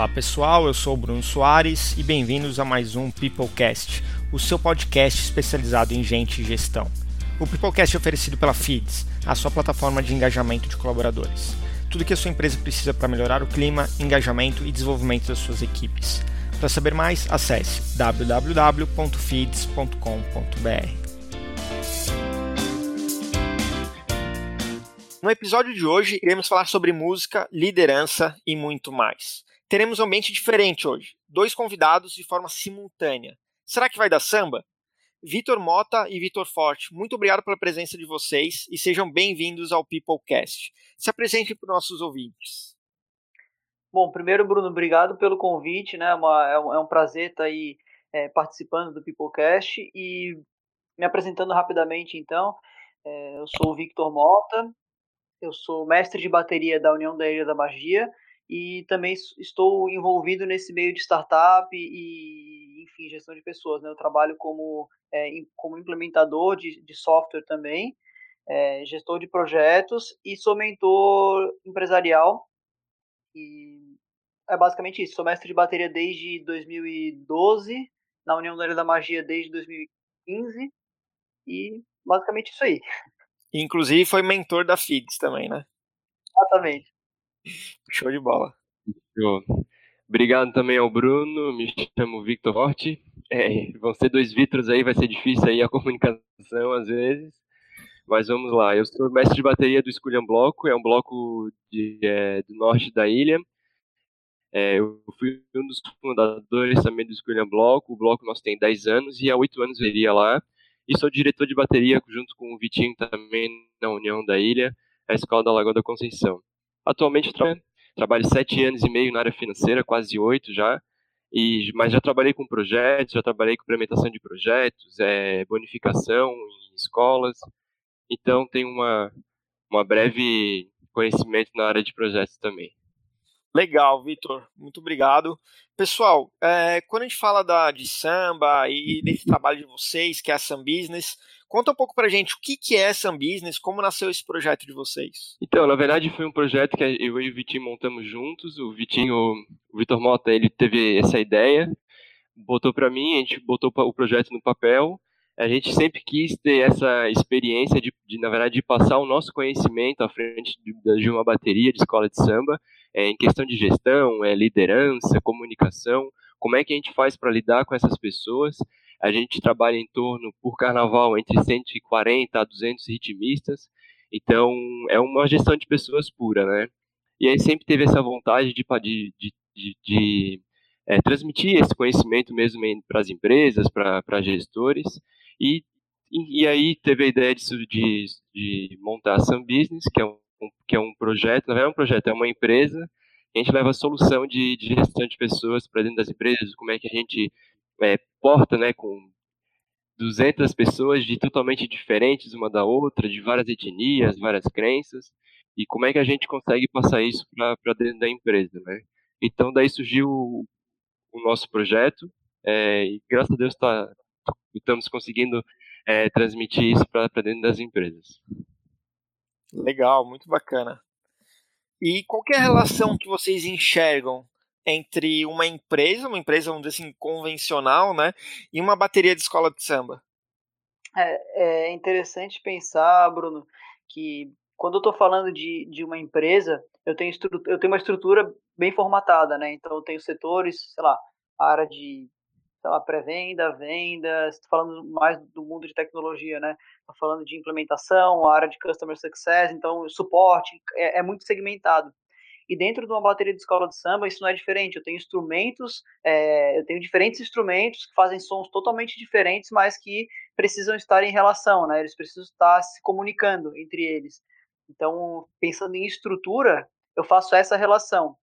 Olá pessoal, eu sou o Bruno Soares e bem-vindos a mais um Peoplecast, o seu podcast especializado em gente e gestão. O Peoplecast é oferecido pela Feeds, a sua plataforma de engajamento de colaboradores. Tudo que a sua empresa precisa para melhorar o clima, engajamento e desenvolvimento das suas equipes. Para saber mais, acesse www.feeds.com.br. No episódio de hoje, iremos falar sobre música, liderança e muito mais. Teremos um ambiente diferente hoje. Dois convidados de forma simultânea. Será que vai dar samba? Vitor Mota e Vitor Forte, muito obrigado pela presença de vocês e sejam bem-vindos ao Peoplecast. Se apresentem para os nossos ouvintes. Bom, primeiro, Bruno, obrigado pelo convite, né? Uma, é, um, é, um, prazer estar aí é, participando do Peoplecast e me apresentando rapidamente, então. É, eu sou o Victor Mota, eu sou mestre de bateria da União da Ilha da Magia e também estou envolvido nesse meio de startup e, enfim, gestão de pessoas. Né? Eu trabalho como, é, como implementador de, de software também, é, gestor de projetos e sou mentor empresarial. E é basicamente isso. Sou mestre de bateria desde 2012, na União da Ilha da Magia desde 2015 e basicamente isso aí. Inclusive foi mentor da FIDS também, né? Exatamente. Show de bola. Show. Obrigado também ao Bruno, me chamo Victor Horti. É, vão ser dois Vitros aí, vai ser difícil aí a comunicação às vezes. Mas vamos lá, eu sou mestre de bateria do Esculham Bloco, é um bloco de, é, do norte da ilha. É, eu fui um dos fundadores também do Esculham Bloco, o bloco nós tem 10 anos e há 8 anos eu iria lá e sou diretor de bateria junto com o Vitinho também na União da Ilha, a Escola da Lagoa da Conceição. Atualmente tra trabalho sete anos e meio na área financeira, quase oito já, e, mas já trabalhei com projetos, já trabalhei com implementação de projetos, é, bonificação em escolas, então tenho uma, uma breve conhecimento na área de projetos também. Legal, Vitor. Muito obrigado. Pessoal, é, quando a gente fala da, de samba e desse trabalho de vocês, que é a Sam Business, conta um pouco pra gente o que, que é Sam Business, como nasceu esse projeto de vocês. Então, na verdade, foi um projeto que eu e o Vitinho montamos juntos. O Vitinho, o Vitor Mota, ele teve essa ideia, botou para mim, a gente botou o projeto no papel. A gente sempre quis ter essa experiência de, de na verdade, de passar o nosso conhecimento à frente de, de uma bateria de escola de samba é, em questão de gestão, é, liderança, comunicação, como é que a gente faz para lidar com essas pessoas. A gente trabalha em torno, por carnaval, entre 140 a 200 ritmistas, então é uma gestão de pessoas pura, né? E aí sempre teve essa vontade de, de, de, de é, transmitir esse conhecimento mesmo para as empresas, para gestores, e, e, aí teve a ideia de, de, de montar a Sun Business, que é um que é um projeto, não é um projeto, é uma empresa, a gente leva a solução de, de gestão de pessoas para dentro das empresas, como é que a gente é, porta, né, com 200 pessoas de totalmente diferentes uma da outra, de várias etnias, várias crenças, e como é que a gente consegue passar isso para dentro da empresa, né? Então daí surgiu o, o nosso projeto, é, e graças a Deus tá, estamos conseguindo é, transmitir isso para dentro das empresas. Legal, muito bacana. E qual é a relação que vocês enxergam entre uma empresa, uma empresa, vamos dizer assim, convencional, né, e uma bateria de escola de samba? É, é interessante pensar, Bruno, que quando eu estou falando de, de uma empresa, eu tenho, eu tenho uma estrutura bem formatada, né? Então eu tenho setores, sei lá, a área de sei lá, pré-venda, venda, estou falando mais do mundo de tecnologia, né? Estou falando de implementação, a área de customer success, então suporte, é, é, muito segmentado. E dentro de uma bateria de escola de samba, isso não é diferente. Eu tenho instrumentos, é, eu tenho diferentes instrumentos que fazem sons totalmente diferentes, mas que precisam estar em relação, né? Eles precisam estar se comunicando entre eles. Então, pensando em estrutura, eu faço essa relação.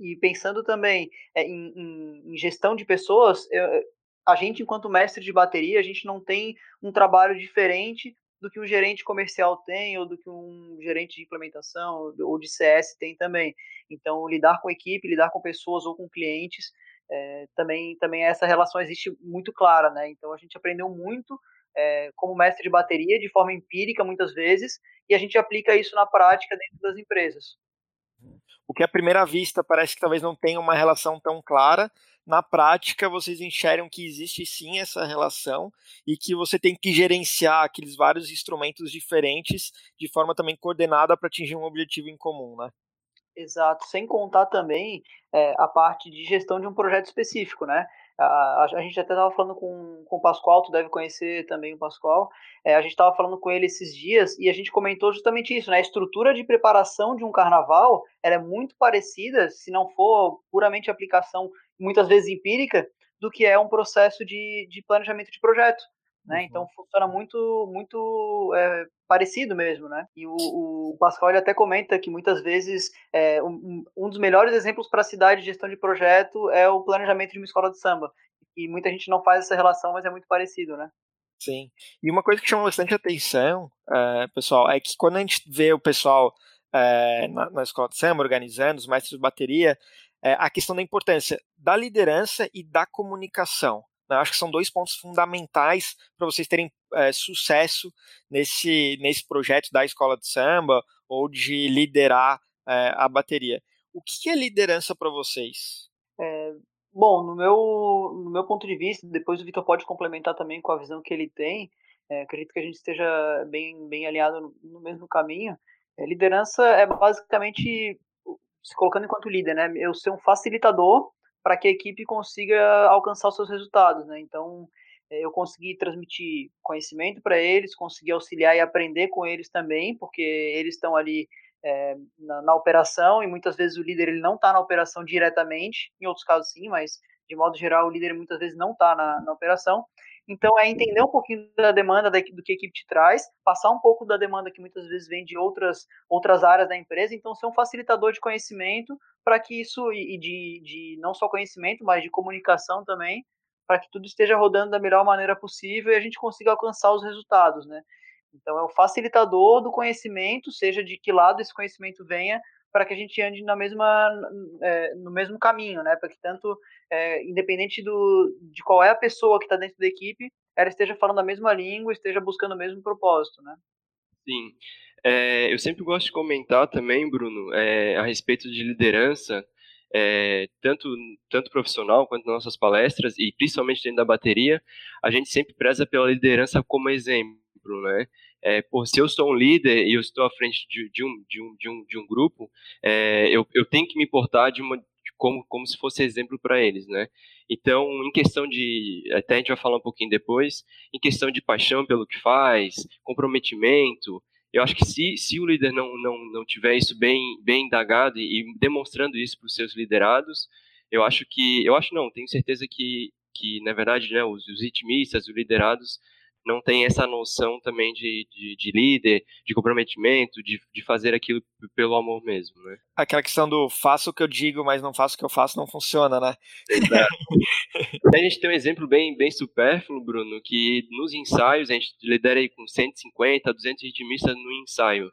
E pensando também é, em, em, em, gestão de pessoas, eu, a gente, enquanto mestre de bateria, a gente não tem um trabalho diferente do que um gerente comercial tem, ou do que um gerente de implementação ou de CS tem também. Então, lidar com equipe, lidar com pessoas ou com clientes, é, também, também essa relação existe muito clara, né? Então, a gente aprendeu muito é, como mestre de bateria, de forma empírica, muitas vezes, e a gente aplica isso na prática dentro das empresas. O que à primeira vista parece que talvez não tenha uma relação tão clara, na prática vocês enxergam que existe sim essa relação e que você tem que gerenciar aqueles vários instrumentos diferentes de forma também coordenada para atingir um objetivo em comum, né? Exato, sem contar também é, a parte de gestão de um projeto específico, né? A, a, gente até estava falando com, com o Pascoal, tu deve conhecer também o Pascoal. É, a gente estava falando com ele esses dias e a gente comentou justamente isso, né? A estrutura de preparação de um carnaval é muito parecida, se não for puramente aplicação, muitas vezes empírica, do que é um processo de, de planejamento de projeto. Né? Uhum. Então funciona muito muito é, parecido mesmo, né? E o, o Pascal até comenta que muitas vezes é, um, um dos melhores exemplos para a cidade de gestão de projeto é o planejamento de uma escola de samba. E muita gente não faz essa relação, mas é muito parecido, né? Sim. E uma coisa que chama bastante atenção, é, pessoal, é que quando a gente vê o pessoal é, na, na, escola de samba organizando, os mestres de bateria, é, a questão da importância da liderança e da comunicação. Acho que são dois pontos fundamentais para vocês terem é, sucesso nesse, nesse projeto da escola de samba ou de liderar é, a bateria. O que é liderança para vocês? É, bom, no meu, no meu ponto de vista, depois o Vitor pode complementar também com a visão que ele tem. É, acredito que a gente esteja bem, bem alinhado no, no mesmo caminho. Liderança é basicamente se colocando enquanto líder, né? Eu ser um facilitador para que a equipe consiga alcançar os seus resultados, né? Então, é, eu consegui transmitir conhecimento para eles, consegui auxiliar e aprender com eles também, porque eles estão ali é, na, na, operação e muitas vezes o líder ele não está na operação diretamente, em outros casos sim, mas de modo geral o líder muitas vezes não está na, na, operação. Então é entender um pouquinho da demanda da, do que a equipe te traz, passar um pouco da demanda que muitas vezes vem de outras, outras áreas da empresa, então ser um facilitador de conhecimento para que isso, e de, de não só conhecimento, mas de comunicação também, para que tudo esteja rodando da melhor maneira possível e a gente consiga alcançar os resultados, né? Então é o facilitador do conhecimento, seja de que lado esse conhecimento venha, para que a gente ande na mesma, é, no mesmo caminho, né? Para que tanto, é, independente do, de qual é a pessoa que está dentro da equipe, ela esteja falando a mesma língua, esteja buscando o mesmo propósito, né? Sim. É, eu sempre gosto de comentar também, Bruno, é, a respeito de liderança, é, tanto, tanto profissional quanto nas nossas palestras, e principalmente dentro da bateria, a gente sempre preza pela liderança como exemplo, né? É, por, se eu sou um líder e eu estou à frente de, de, um, de, um, de, um, de um grupo, é, eu, eu tenho que me importar de uma, de como, como se fosse exemplo para eles, né? Então, em questão de, até a gente vai falar um pouquinho depois, em questão de paixão pelo que faz, comprometimento, eu acho que se, se o líder não, não, não tiver isso bem, bem indagado e, e demonstrando isso para os seus liderados, eu acho que, eu acho não, tenho certeza que, que na verdade, né, os, os ritmistas, os liderados, não tem essa noção também de, de, de líder, de comprometimento, de, de fazer aquilo pelo amor mesmo, né? Aquela questão do faço o que eu digo, mas não faço o que eu faço, não funciona, né? Exato. a gente tem um exemplo bem, bem supérfluo, Bruno, que nos ensaios, a gente lidera aí com 150, 200 ritmistas no ensaio.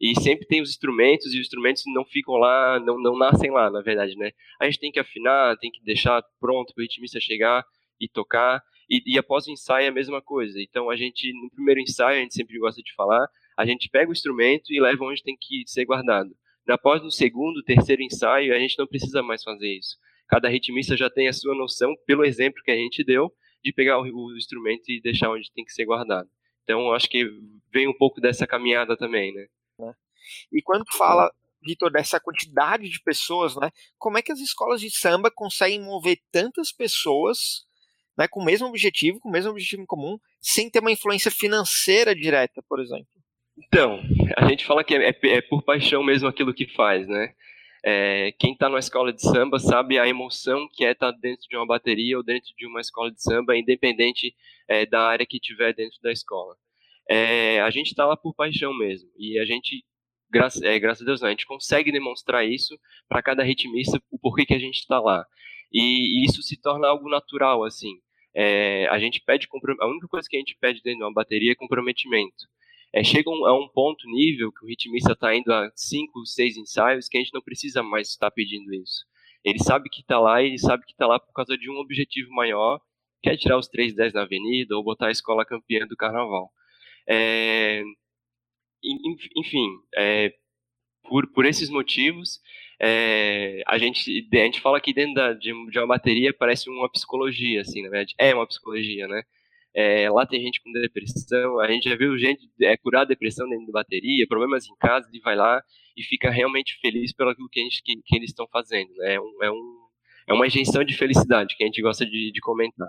E sempre tem os instrumentos, e os instrumentos não ficam lá, não, não nascem lá, na verdade, né? A gente tem que afinar, tem que deixar pronto para o ritmista chegar e tocar. E, e, após o ensaio é a mesma coisa. Então a gente, no primeiro ensaio, a gente sempre gosta de falar, a gente pega o instrumento e leva onde tem que ser guardado. Após no segundo, terceiro ensaio, a gente não precisa mais fazer isso. Cada ritmista já tem a sua noção, pelo exemplo que a gente deu, de pegar o, o instrumento e deixar onde tem que ser guardado. Então acho que vem um pouco dessa caminhada também, né? né? E quando fala Vitor, dessa quantidade de pessoas, né? Como é que as escolas de samba conseguem mover tantas pessoas né, com o mesmo objetivo, com o mesmo objetivo em comum, sem ter uma influência financeira direta, por exemplo. Então, a gente fala que é, é, é por paixão mesmo aquilo que faz, né? É, quem está numa escola de samba sabe a emoção que é estar tá dentro de uma bateria ou dentro de uma escola de samba, independente é, da área que tiver dentro da escola. É, a gente está lá por paixão mesmo, e a gente, graças, é, graças a Deus, a gente consegue demonstrar isso para cada ritmista, o porquê que a gente está lá. E, e, isso se torna algo natural, assim. É, a gente pede a única coisa que a gente pede dentro de uma bateria é comprometimento. É, chega um, a um ponto nível que o ritmista está indo a cinco, seis ensaios que a gente não precisa mais estar pedindo isso. Ele sabe que está lá ele sabe que está lá por causa de um objetivo maior, que é tirar os 310 na avenida ou botar a escola campeã do carnaval. É, enfim, é, por, por esses motivos, é, a, gente, a gente fala que dentro da, de, de, uma bateria parece uma psicologia, assim, na verdade. É uma psicologia, né? É, lá tem gente com depressão, a gente já viu gente é, curar depressão dentro da bateria, problemas em casa, ele vai lá e fica realmente feliz pelo que, gente, que, que eles estão fazendo. Né? É, um, é, um, é uma injeção de felicidade que a gente gosta de, de comentar.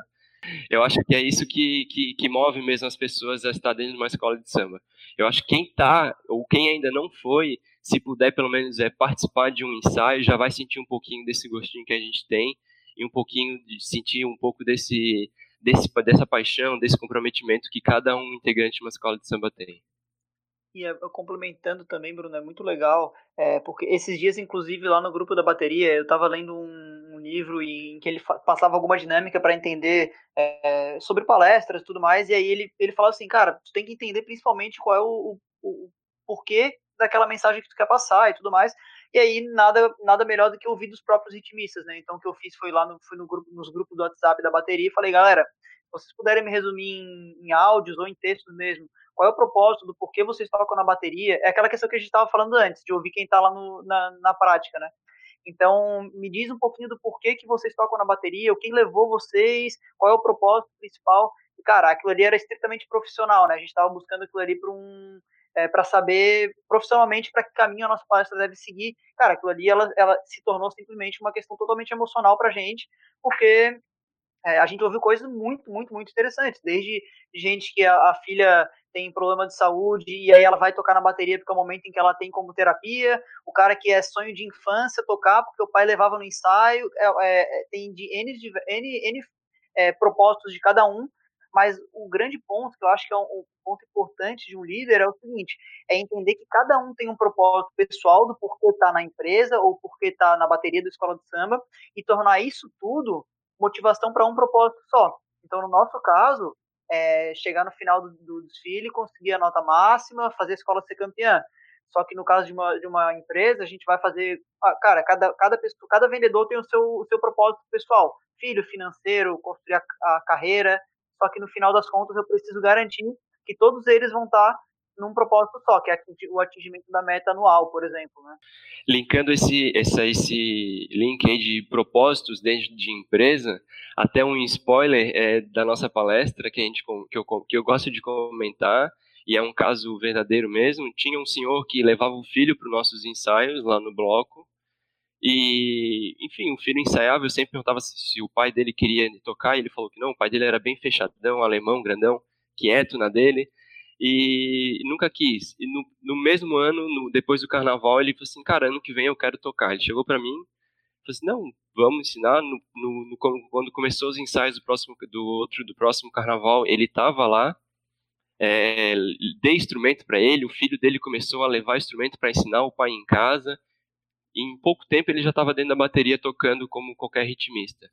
Eu acho que é isso que, que, que, move mesmo as pessoas a estar dentro de uma escola de samba. Eu acho que quem está, ou quem ainda não foi, se puder pelo menos é, participar de um ensaio, já vai sentir um pouquinho desse gostinho que a gente tem e um pouquinho de sentir um pouco desse, desse dessa paixão, desse comprometimento que cada um integrante de uma escola de samba tem. E complementando também, Bruno, é muito legal, é, porque esses dias, inclusive, lá no grupo da bateria, eu estava lendo um, um, livro em que ele passava alguma dinâmica para entender é, sobre palestras e tudo mais, e aí ele, ele falava assim, cara, tu tem que entender principalmente qual é o, o, o porquê daquela mensagem que tu quer passar e tudo mais, e aí nada, nada melhor do que ouvir dos próprios ritmistas, né? Então o que eu fiz foi lá no, fui no grupo, nos grupos do WhatsApp da bateria e falei, galera, vocês puderem me resumir em, em áudios ou em textos mesmo, qual é o propósito do porquê vocês tocam na bateria? É aquela questão que a gente estava falando antes, de ouvir quem está lá no, na, na prática, né? Então, me diz um pouquinho do porquê que vocês tocam na bateria, o que levou vocês, qual é o propósito principal. E, cara, aquilo ali era estritamente profissional, né? A gente estava buscando aquilo ali para um, é, para saber profissionalmente para que caminho a nossa palestra deve seguir. Cara, aquilo ali ela, ela se tornou simplesmente uma questão totalmente emocional para a gente, porque é, a gente ouviu coisas muito, muito, muito interessantes. Desde gente que a, a, filha tem problema de saúde e aí ela vai tocar na bateria porque é o momento em que ela tem como terapia. O cara que é sonho de infância tocar porque o pai levava no ensaio. É, é, é tem de N, N, N é, propósitos de cada um. Mas o grande ponto, que eu acho que é um, um ponto importante de um líder, é o seguinte: é entender que cada um tem um propósito pessoal do porquê está na empresa ou porquê está na bateria da escola de samba e tornar isso tudo motivação para um propósito só. Então, no nosso caso, é chegar no final do, do desfile, conseguir a nota máxima, fazer a escola ser campeã. Só que no caso de uma, de uma empresa, a gente vai fazer. Ah, cara, cada, cada, pessoa, cada vendedor tem o seu, o seu propósito pessoal. Filho, financeiro, construir a, a carreira, só que no final das contas eu preciso garantir que todos eles vão estar num propósito só, que é o atingimento da meta anual, por exemplo. Né? Linkando esse, esse, esse link aí de propósitos dentro de empresa, até um spoiler é, da nossa palestra que, a gente, que, eu, que eu gosto de comentar, e é um caso verdadeiro mesmo. Tinha um senhor que levava o filho para os nossos ensaios lá no bloco, e, enfim, o filho ensaiava, eu sempre perguntava se, se, o pai dele queria tocar, e ele falou que não, o pai dele era bem fechadão, alemão, grandão, quieto na dele, e nunca quis. E no, no mesmo ano, no, depois do carnaval, ele falou assim, cara, ano que vem eu quero tocar. Ele chegou para mim, falou assim, não, vamos ensinar. No, no, quando começou os ensaios do próximo, do outro, do próximo carnaval, ele estava lá, é, dei instrumento para ele, o filho dele começou a levar instrumento para ensinar o pai em casa, em pouco tempo ele já estava dentro da bateria tocando como qualquer ritmista.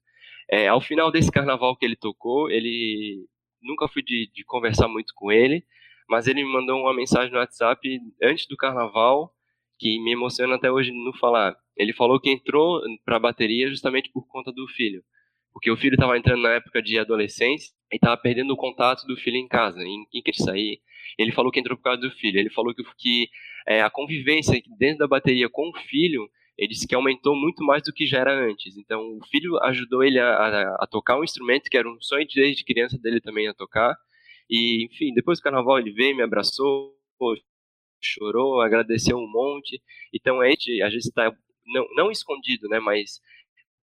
É, ao final desse carnaval que ele tocou, ele nunca fui de, de, conversar muito com ele, mas ele me mandou uma mensagem no WhatsApp antes do carnaval que me emociona até hoje no falar. Ele falou que entrou para a bateria justamente por conta do filho, porque o filho estava entrando na época de adolescência e estava perdendo o contato do filho em casa, em, que ele sair. Ele falou que entrou por causa do filho. Ele falou que, que é, a convivência dentro da bateria com o filho, ele disse que aumentou muito mais do que já era antes. Então, o filho ajudou ele a, a, a tocar um instrumento que era um sonho desde criança dele também a tocar. E, enfim, depois do carnaval ele veio, me abraçou, chorou, agradeceu um monte. Então, a gente, a está não, não escondido, né, mas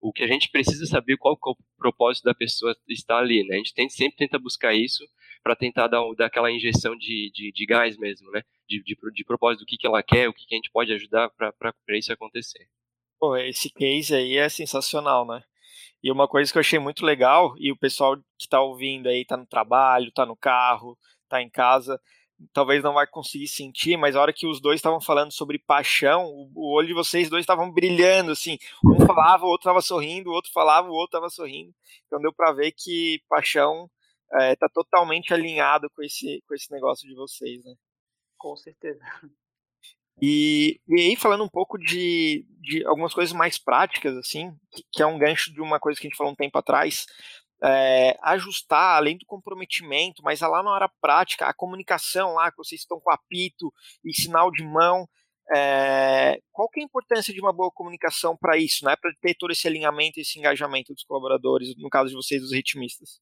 o que a gente precisa saber qual é o propósito da pessoa estar ali, né? A gente tem, sempre tenta buscar isso para tentar dar, dar aquela injeção de, de, de, gás mesmo, né? De, de, de propósito do que, que ela quer, o que, que a gente pode ajudar para isso acontecer. Pô, esse case aí é sensacional, né? E uma coisa que eu achei muito legal, e o pessoal que está ouvindo aí, está no trabalho, está no carro, está em casa, talvez não vai conseguir sentir, mas a hora que os dois estavam falando sobre paixão, o, olho de vocês dois estavam brilhando, assim, um falava, o outro estava sorrindo, o outro falava, o outro estava sorrindo, então deu para ver que paixão está é, tá totalmente alinhado com esse, com esse negócio de vocês, né? Com certeza. E, e aí, falando um pouco de, de algumas coisas mais práticas, assim, que, que é um gancho de uma coisa que a gente falou um tempo atrás, é, ajustar, além do comprometimento, mas lá na hora prática, a comunicação lá, que vocês estão com apito e sinal de mão, É, qual que é a importância de uma boa comunicação para isso, né? Para ter todo esse alinhamento, esse engajamento dos colaboradores, no caso de vocês, os ritmistas?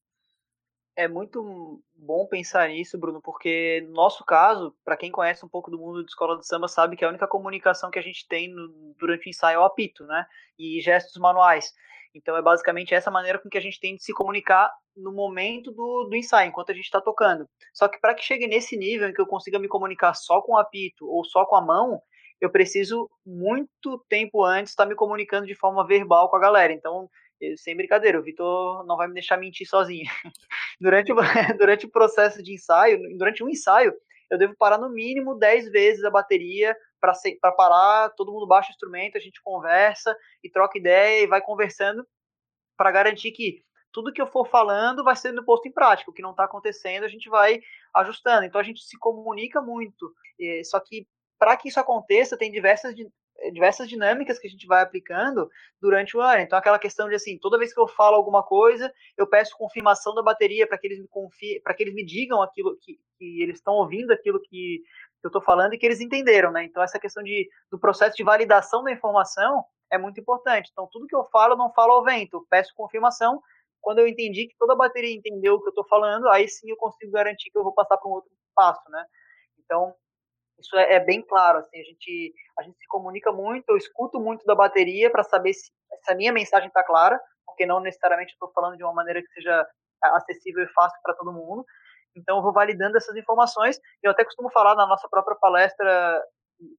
É muito bom pensar nisso, Bruno, porque no nosso caso, para quem conhece um pouco do mundo de escola de samba, sabe que a única comunicação que a gente tem no, durante o ensaio é o apito, né? E gestos manuais. Então é basicamente essa maneira com que a gente tem de se comunicar no momento do, do ensaio, enquanto a gente está tocando. Só que para que chegue nesse nível em que eu consiga me comunicar só com o apito ou só com a mão, eu preciso muito tempo antes estar tá me comunicando de forma verbal com a galera. Então sem brincadeira, o Vitor não vai me deixar mentir sozinho. durante, o, durante o processo de ensaio, durante um ensaio, eu devo parar no mínimo 10 vezes a bateria para parar, todo mundo baixa o instrumento, a gente conversa e troca ideia e vai conversando para garantir que tudo que eu for falando vai sendo posto em prática. O que não está acontecendo, a gente vai ajustando. Então a gente se comunica muito. Só que para que isso aconteça, tem diversas diversas dinâmicas que a gente vai aplicando durante o ano. Então, aquela questão de assim, toda vez que eu falo alguma coisa, eu peço confirmação da bateria para que eles me confiem, para que eles me digam aquilo que, que eles estão ouvindo aquilo que, eu estou falando e que eles entenderam, né? Então, essa questão de, do processo de validação da informação é muito importante. Então, tudo que eu falo, eu não falo ao vento, peço confirmação. Quando eu entendi que toda a bateria entendeu o que eu estou falando, aí sim eu consigo garantir que eu vou passar para um outro passo, né? Então, isso é, é, bem claro, assim, a gente, a gente se comunica muito, eu escuto muito da bateria para saber se, se, a minha mensagem está clara, porque não necessariamente estou falando de uma maneira que seja acessível e fácil para todo mundo. Então, eu vou validando essas informações. Eu até costumo falar na nossa própria palestra,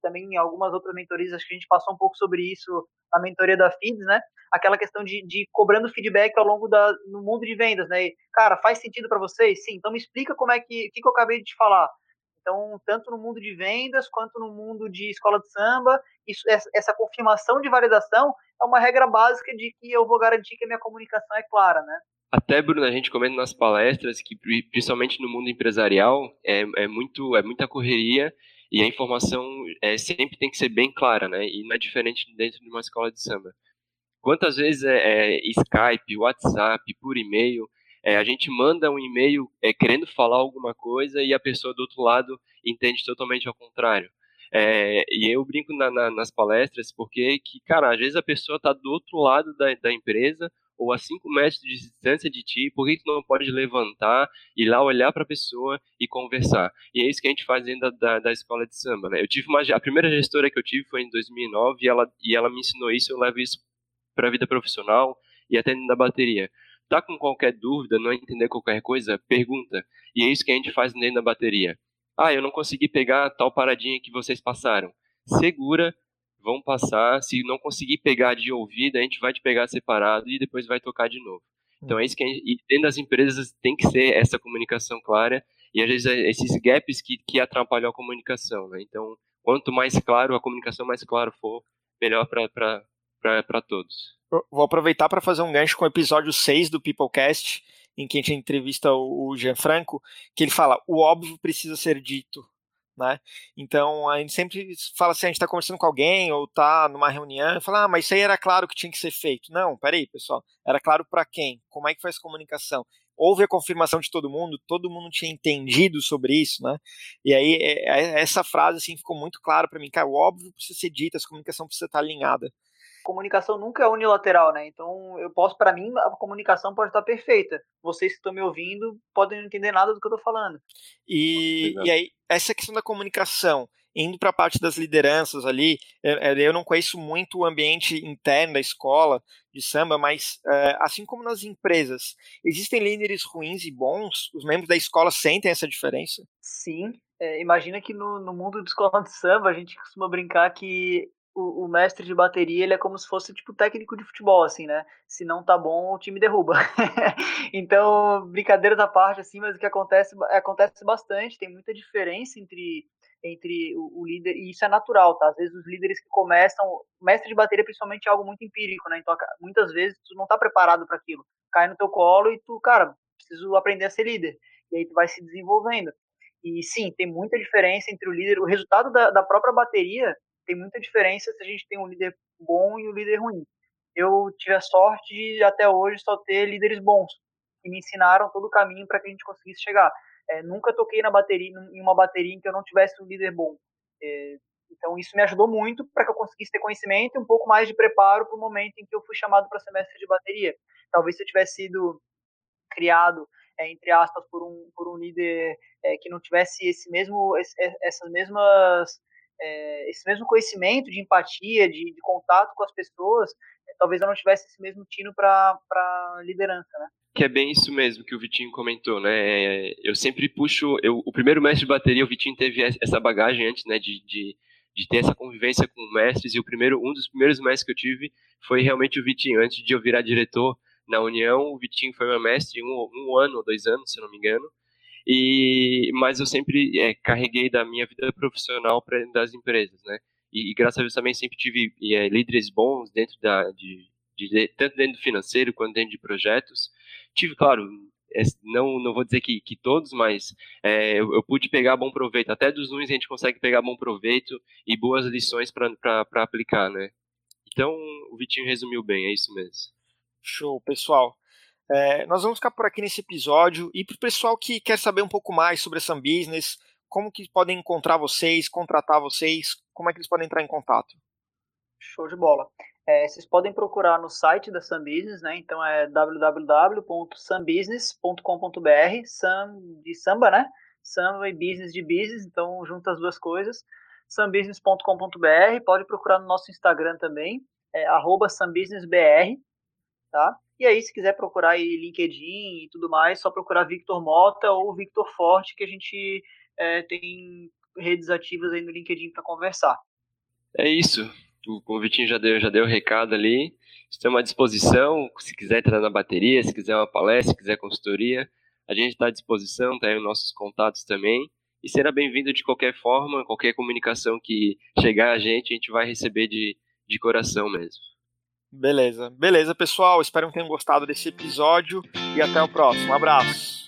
também em algumas outras mentorias, acho que a gente passou um pouco sobre isso na mentoria da FIDS, né? Aquela questão de, de cobrando feedback ao longo da no mundo de vendas, né? E, cara, faz sentido para vocês? Sim. Então, me explica como é que, que, que eu acabei de te falar então, tanto no mundo de vendas quanto no mundo de escola de samba, isso, essa confirmação de validação é uma regra básica de que eu vou garantir que a minha comunicação é clara, né? Até, Bruno, a gente comenta nas palestras que, principalmente no mundo empresarial, é, é, muito, é muita correria e a informação é, sempre tem que ser bem clara, né? E não é diferente dentro de uma escola de samba. Quantas vezes é, é Skype, WhatsApp, por e-mail, é, a gente manda um e-mail é, querendo falar alguma coisa e a pessoa do outro lado entende totalmente ao contrário. É, e eu brinco na, na, nas palestras porque, que, cara, às vezes a pessoa está do outro lado da, da empresa ou a 5 metros de distância de ti, por que tu não pode levantar, ir lá olhar para a pessoa e conversar? E é isso que a gente faz dentro da, da, escola de samba, né? Eu tive uma, a primeira gestora que eu tive foi em 2009 e ela, e ela me ensinou isso, eu levo isso para a vida profissional e até da bateria tá com qualquer dúvida, não entender qualquer coisa, pergunta. E é isso que a gente faz dentro da bateria. Ah, eu não consegui pegar tal paradinha que vocês passaram. Segura, vão passar. Se não conseguir pegar de ouvido, a gente vai te pegar separado e depois vai tocar de novo. Então é isso que gente, e dentro das empresas tem que ser essa comunicação clara e às vezes é esses gaps que, que atrapalham a comunicação, né? Então, quanto mais claro a comunicação mais claro for, melhor para todos vou aproveitar para fazer um gancho com o episódio 6 do Peoplecast, em que a gente entrevista o Gianfranco, que ele fala: o óbvio precisa ser dito. Né? Então a gente sempre fala assim: a gente está conversando com alguém ou está numa reunião e fala, ah, mas isso aí era claro que tinha que ser feito. Não, peraí, pessoal, era claro para quem? Como é que faz comunicação? Houve a confirmação de todo mundo, todo mundo tinha entendido sobre isso, né? E aí é, é, essa frase assim ficou muito clara para mim, cara, o óbvio precisa ser dito, a comunicação precisa estar alinhada comunicação nunca é unilateral, né? Então, eu posso, para mim, a comunicação pode estar perfeita. Vocês que estão me ouvindo podem não entender nada do que eu estou falando. E, e aí, essa questão da comunicação, indo para a parte das lideranças ali, eu não conheço muito o ambiente interno da escola de samba, mas é, assim como nas empresas, existem líderes ruins e bons? Os membros da escola sentem essa diferença? Sim. É, imagina que no, no mundo de escola de samba a gente costuma brincar que o, o, mestre de bateria ele é como se fosse tipo técnico de futebol, assim, né? Se não tá bom, o time derruba. então, brincadeiras à parte, assim, mas o que acontece acontece bastante, tem muita diferença entre entre o, o, líder, e isso é natural, tá? Às vezes os líderes que começam, mestre de bateria principalmente é algo muito empírico, né? Então, muitas vezes tu não tá preparado para aquilo. Cai no teu colo e tu, cara, preciso aprender a ser líder. E aí tu vai se desenvolvendo. E sim, tem muita diferença entre o líder, o resultado da, da própria bateria tem muita diferença se a gente tem um líder bom e um líder ruim. Eu tive a sorte de até hoje só ter líderes bons que me ensinaram todo o caminho para que a gente conseguisse chegar. É, nunca toquei na bateria em uma bateria em que eu não tivesse um líder bom. É, Então isso me ajudou muito para que eu conseguisse ter conhecimento e um pouco mais de preparo para o momento em que eu fui chamado para semestre de bateria. Talvez se eu tivesse sido criado é, entre aspas por um por um líder é, que não tivesse esse mesmo esse, essas mesmas é, esse mesmo conhecimento de empatia, de, de contato com as pessoas, é, talvez eu não tivesse esse mesmo tino para liderança, né? Que é bem isso mesmo que o Vitinho comentou, né? É, eu sempre puxo. Eu, o primeiro mestre de bateria, o Vitinho teve essa bagagem antes, né? De, de, de ter essa convivência com mestres. E o primeiro, um dos primeiros mestres que eu tive foi realmente o Vitinho. Antes de eu virar diretor na União, o Vitinho foi meu mestre um, um ano ou dois anos, se não me engano. E, mas eu sempre é, carreguei da minha vida profissional para das empresas, né? E, e, graças a Deus também sempre tive é, líderes bons dentro da, de, de, tanto dentro do financeiro quanto dentro de projetos. Tive, claro, é, não, não vou dizer que, que todos, mas é, eu, eu, pude pegar bom proveito. Até dos ruins a gente consegue pegar bom proveito e boas lições para aplicar, né? Então, o Vitinho resumiu bem, é isso mesmo. Show, pessoal. É, nós vamos ficar por aqui nesse episódio e para o pessoal que quer saber um pouco mais sobre a Sun Business, como que podem encontrar vocês, contratar vocês, como é que eles podem entrar em contato? Show de bola. É, vocês podem procurar no site da Sun Business, né? Então é www.sunbusiness.com.br, Sun de samba, né? Samba e business de business, então junta as duas coisas. sunbusiness.com.br, pode procurar no nosso Instagram também, é sunbusinessbr, tá? E aí, se quiser procurar aí LinkedIn e tudo mais, só procurar Victor Mota ou Victor Forte, que a gente é, tem redes ativas aí no LinkedIn para conversar. É isso o convitinho já deu, já deu o recado ali. Estamos à disposição. Se quiser entrar na bateria, se quiser uma palestra, se quiser consultoria, a gente está à disposição, tem tá os nossos contatos também. E será bem-vindo de qualquer forma, qualquer comunicação que chegar a gente, a gente vai receber de, de coração mesmo. Beleza. Beleza, pessoal. Espero que tenham gostado desse episódio e até o próximo. Um abraço.